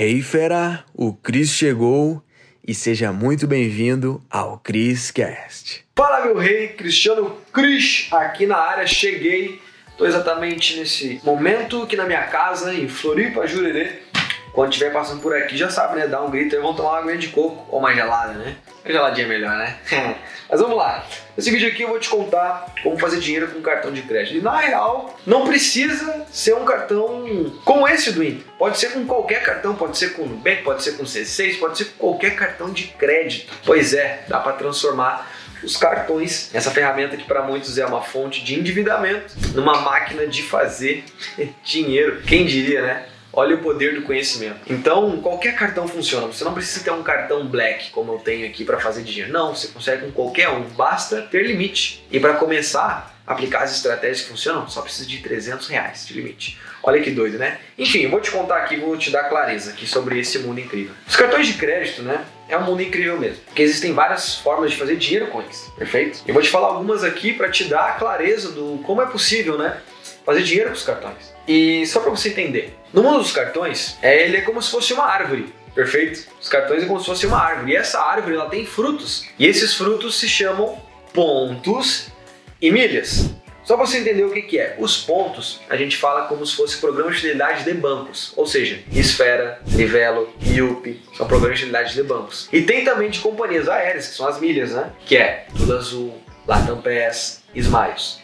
Hey fera, o Cris chegou e seja muito bem-vindo ao Cris Cast. Fala meu rei, Cristiano Cris aqui na área, cheguei. Tô exatamente nesse momento aqui na minha casa em Floripa, Jurerê. Quando estiver passando por aqui, já sabe, né? Dá um grito e vão tomar uma aguinha de coco ou mais gelada, né? A geladinha é melhor, né? Mas vamos lá. Nesse vídeo aqui eu vou te contar como fazer dinheiro com cartão de crédito. E na real, não precisa ser um cartão como esse do Inter. Pode ser com qualquer cartão, pode ser com Nubank, pode ser com C6, pode ser com qualquer cartão de crédito. Pois é, dá para transformar os cartões, essa ferramenta que para muitos é uma fonte de endividamento, numa máquina de fazer dinheiro. Quem diria, né? Olha o poder do conhecimento. Então, qualquer cartão funciona. Você não precisa ter um cartão black, como eu tenho aqui, para fazer dinheiro. Não, você consegue com qualquer um. Basta ter limite. E para começar aplicar as estratégias que funcionam, só precisa de 300 reais de limite. Olha que doido, né? Enfim, eu vou te contar aqui, vou te dar clareza aqui sobre esse mundo incrível. Os cartões de crédito, né? É um mundo incrível mesmo. Porque existem várias formas de fazer dinheiro com eles, perfeito? Eu vou te falar algumas aqui para te dar clareza do como é possível, né? Fazer dinheiro com os cartões. E só para você entender, no mundo dos cartões, é, ele é como se fosse uma árvore. Perfeito? Os cartões é como se fosse uma árvore. E essa árvore ela tem frutos. E esses frutos se chamam pontos e milhas. Só para você entender o que, que é. Os pontos a gente fala como se fosse programas de fidelidade de bancos. Ou seja, Esfera, Livelo, Yupi, são programas de fidelidade de bancos. E tem também de companhias aéreas, que são as milhas, né? Que é Tudo Azul, Latam Pass, Smiles.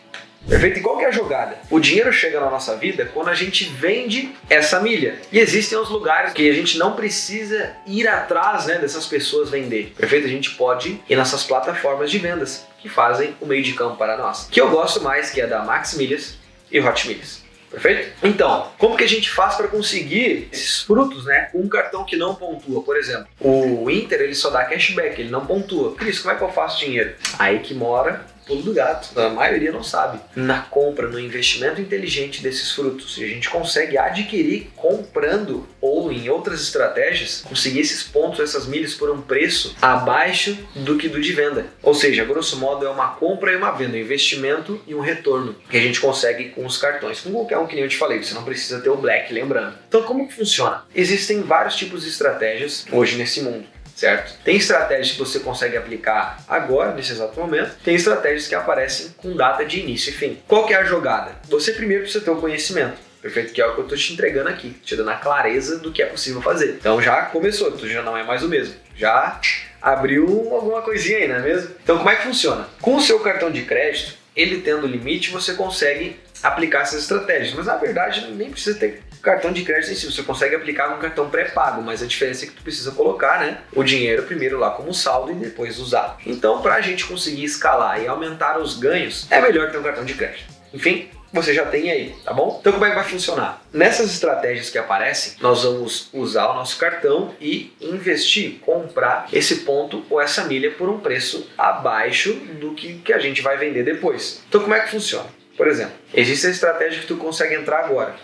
Perfeito? E qual que é a jogada? O dinheiro chega na nossa vida quando a gente vende essa milha. E existem os lugares que a gente não precisa ir atrás né, dessas pessoas vender. Perfeito? A gente pode ir nessas plataformas de vendas que fazem o meio de campo para nós. Que eu gosto mais, que é da Max Milhas e Hot Milhas. Perfeito? Então, como que a gente faz para conseguir esses frutos, né? Um cartão que não pontua, por exemplo. O Inter, ele só dá cashback, ele não pontua. Cris, como é que eu faço dinheiro? Aí que mora pulo do gato. A maioria não sabe. Na compra, no investimento inteligente desses frutos, a gente consegue adquirir comprando ou em outras estratégias, conseguir esses pontos, essas milhas por um preço abaixo do que do de venda. Ou seja, grosso modo é uma compra e uma venda, um investimento e um retorno que a gente consegue com os cartões. Com qualquer um que nem eu te falei, você não precisa ter o black, lembrando. Então como que funciona? Existem vários tipos de estratégias hoje nesse mundo certo? Tem estratégias que você consegue aplicar agora, nesse exato momento, tem estratégias que aparecem com data de início e fim. Qual que é a jogada? Você primeiro precisa ter o conhecimento. Perfeito? Que é o que eu estou te entregando aqui, te dando a clareza do que é possível fazer. Então já começou, tu já não é mais o mesmo. Já abriu alguma coisinha aí, não é mesmo? Então como é que funciona? Com o seu cartão de crédito, ele tendo limite, você consegue aplicar essas estratégias. Mas na verdade nem precisa ter cartão de crédito em si, você consegue aplicar com cartão pré-pago, mas a diferença é que tu precisa colocar né, o dinheiro primeiro lá como saldo e depois usar. Então, para a gente conseguir escalar e aumentar os ganhos, é melhor ter um cartão de crédito. Enfim, você já tem aí, tá bom? Então como é que vai funcionar? Nessas estratégias que aparecem, nós vamos usar o nosso cartão e investir, comprar esse ponto ou essa milha por um preço abaixo do que, que a gente vai vender depois. Então como é que funciona? Por exemplo, existe a estratégia que tu consegue entrar agora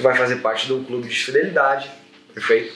tu vai fazer parte um clube de fidelidade, perfeito?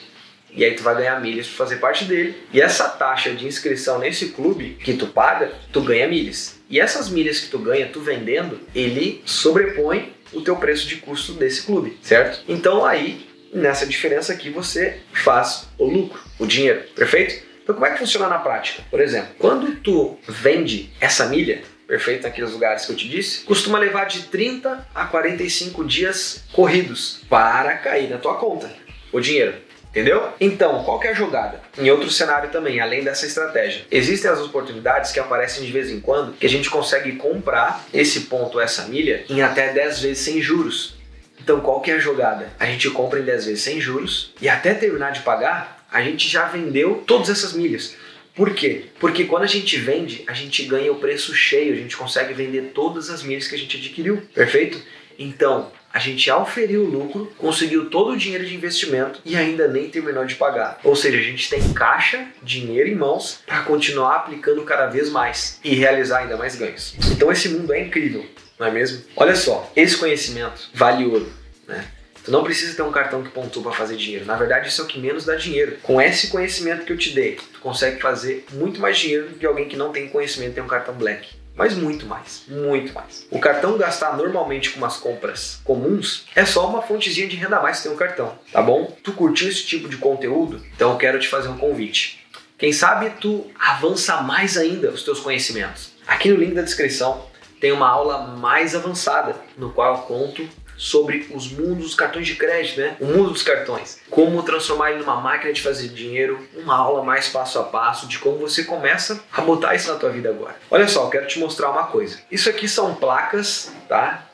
E aí tu vai ganhar milhas para fazer parte dele. E essa taxa de inscrição nesse clube que tu paga, tu ganha milhas. E essas milhas que tu ganha, tu vendendo, ele sobrepõe o teu preço de custo desse clube, certo? Então aí, nessa diferença aqui, você faz o lucro, o dinheiro, perfeito? Então como é que funciona na prática? Por exemplo, quando tu vende essa milha, perfeito naqueles lugares que eu te disse, costuma levar de 30 a 45 dias corridos para cair na tua conta o dinheiro. Entendeu? Então, qual que é a jogada? Em outro cenário também, além dessa estratégia, existem as oportunidades que aparecem de vez em quando que a gente consegue comprar esse ponto, essa milha, em até 10 vezes sem juros. Então, qual que é a jogada? A gente compra em 10 vezes sem juros e até terminar de pagar, a gente já vendeu todas essas milhas. Por quê? Porque quando a gente vende, a gente ganha o preço cheio, a gente consegue vender todas as milhas que a gente adquiriu, perfeito? Então, a gente auferiu o lucro, conseguiu todo o dinheiro de investimento e ainda nem terminou de pagar. Ou seja, a gente tem caixa, dinheiro em mãos para continuar aplicando cada vez mais e realizar ainda mais ganhos. Então esse mundo é incrível, não é mesmo? Olha só, esse conhecimento vale ouro, né? Tu não precisa ter um cartão que pontua para fazer dinheiro. Na verdade, isso é o que menos dá dinheiro. Com esse conhecimento que eu te dei, tu consegue fazer muito mais dinheiro do que alguém que não tem conhecimento e tem um cartão black. mas muito mais, muito mais. O cartão gastar normalmente com umas compras comuns é só uma fontezinha de renda a mais que tem um cartão, tá bom? Tu curtiu esse tipo de conteúdo? Então eu quero te fazer um convite. Quem sabe tu avança mais ainda os teus conhecimentos. Aqui no link da descrição tem uma aula mais avançada no qual eu conto sobre os mundos dos cartões de crédito, né? O mundo dos cartões. Como transformar ele numa máquina de fazer dinheiro, uma aula mais passo a passo de como você começa a botar isso na tua vida agora. Olha só, eu quero te mostrar uma coisa. Isso aqui são placas, tá?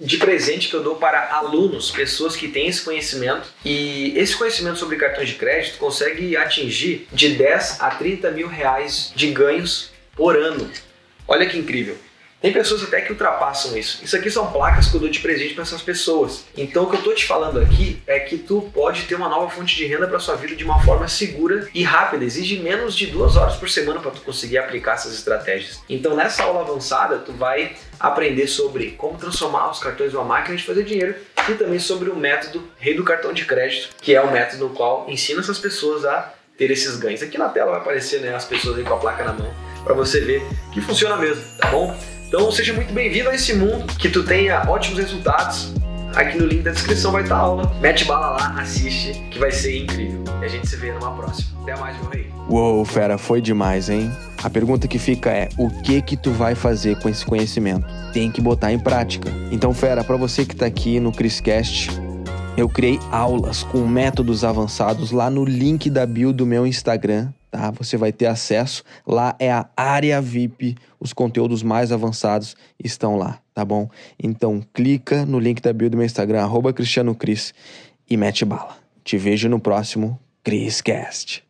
de presente que eu dou para alunos, pessoas que têm esse conhecimento. E esse conhecimento sobre cartões de crédito consegue atingir de 10 a 30 mil reais de ganhos por ano. Olha que incrível. Tem pessoas até que ultrapassam isso. Isso aqui são placas que eu dou de presente para essas pessoas. Então o que eu tô te falando aqui é que tu pode ter uma nova fonte de renda para sua vida de uma forma segura e rápida. Exige menos de duas horas por semana para tu conseguir aplicar essas estratégias. Então nessa aula avançada tu vai aprender sobre como transformar os cartões numa máquina de fazer dinheiro e também sobre o método Rei do Cartão de Crédito, que é o método no qual ensina essas pessoas a ter esses ganhos. Aqui na tela vai aparecer né, as pessoas aí com a placa na mão para você ver que funciona mesmo, tá bom? Então seja muito bem-vindo a esse mundo, que tu tenha ótimos resultados. Aqui no link da descrição vai estar a aula. Mete bala lá, assiste, que vai ser incrível. E a gente se vê numa próxima. Até mais, meu rei. Uou, fera, foi demais, hein? A pergunta que fica é: o que que tu vai fazer com esse conhecimento? Tem que botar em prática. Então, fera, para você que tá aqui no Chriscast, eu criei aulas com métodos avançados lá no link da bio do meu Instagram, tá? Você vai ter acesso. Lá é a área VIP, os conteúdos mais avançados estão lá, tá bom? Então clica no link da bio do meu Instagram, arroba Cristiano Cris, e mete bala. Te vejo no próximo CrisCast.